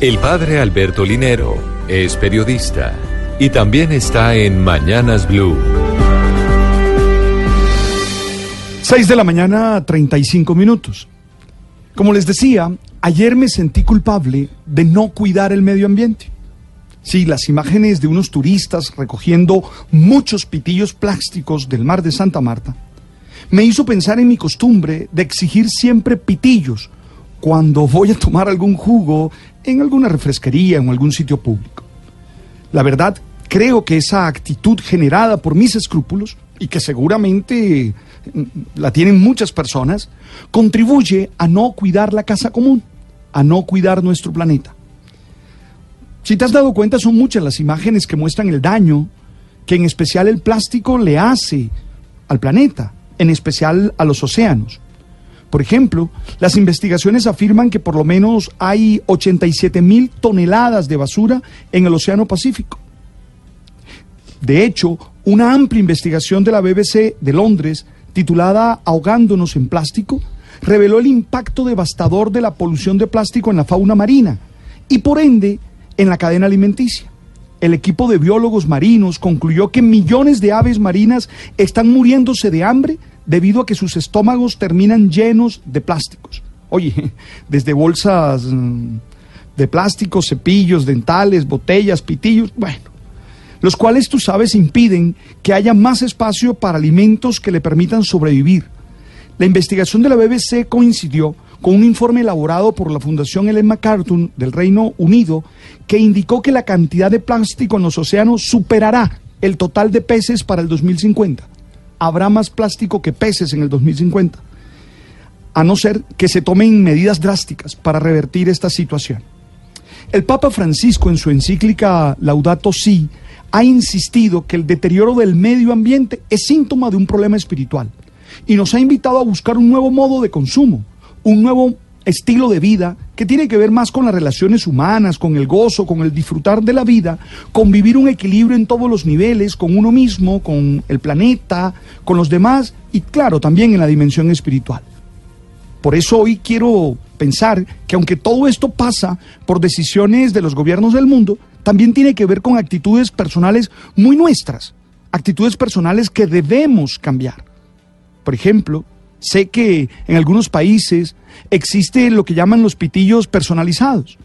El padre Alberto Linero es periodista y también está en Mañanas Blue. 6 de la mañana, 35 minutos. Como les decía, ayer me sentí culpable de no cuidar el medio ambiente. Sí, las imágenes de unos turistas recogiendo muchos pitillos plásticos del mar de Santa Marta me hizo pensar en mi costumbre de exigir siempre pitillos cuando voy a tomar algún jugo en alguna refresquería o en algún sitio público. La verdad, creo que esa actitud generada por mis escrúpulos, y que seguramente mm, la tienen muchas personas, contribuye a no cuidar la casa común, a no cuidar nuestro planeta. Si te has dado cuenta, son muchas las imágenes que muestran el daño que en especial el plástico le hace al planeta, en especial a los océanos. Por ejemplo, las investigaciones afirman que por lo menos hay 87 mil toneladas de basura en el Océano Pacífico. De hecho, una amplia investigación de la BBC de Londres, titulada Ahogándonos en plástico, reveló el impacto devastador de la polución de plástico en la fauna marina y por ende en la cadena alimenticia. El equipo de biólogos marinos concluyó que millones de aves marinas están muriéndose de hambre debido a que sus estómagos terminan llenos de plásticos. Oye, desde bolsas mm, de plástico, cepillos, dentales, botellas, pitillos, bueno, los cuales tú sabes impiden que haya más espacio para alimentos que le permitan sobrevivir. La investigación de la BBC coincidió con un informe elaborado por la Fundación Ellen MacArthur del Reino Unido que indicó que la cantidad de plástico en los océanos superará el total de peces para el 2050. Habrá más plástico que peces en el 2050, a no ser que se tomen medidas drásticas para revertir esta situación. El Papa Francisco en su encíclica Laudato Si ha insistido que el deterioro del medio ambiente es síntoma de un problema espiritual y nos ha invitado a buscar un nuevo modo de consumo un nuevo estilo de vida que tiene que ver más con las relaciones humanas, con el gozo, con el disfrutar de la vida, con vivir un equilibrio en todos los niveles, con uno mismo, con el planeta, con los demás y claro, también en la dimensión espiritual. Por eso hoy quiero pensar que aunque todo esto pasa por decisiones de los gobiernos del mundo, también tiene que ver con actitudes personales muy nuestras, actitudes personales que debemos cambiar. Por ejemplo, Sé que en algunos países existe lo que llaman los pitillos personalizados.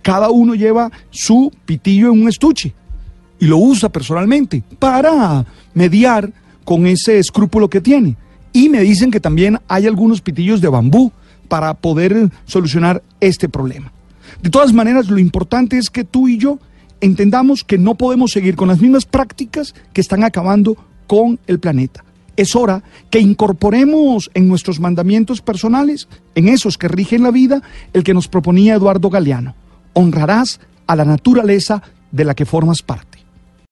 Cada uno lleva su pitillo en un estuche y lo usa personalmente para mediar con ese escrúpulo que tiene. Y me dicen que también hay algunos pitillos de bambú para poder solucionar este problema. De todas maneras, lo importante es que tú y yo entendamos que no podemos seguir con las mismas prácticas que están acabando con el planeta es hora que incorporemos en nuestros mandamientos personales, en esos que rigen la vida, el que nos proponía Eduardo Galeano. Honrarás a la naturaleza de la que formas parte.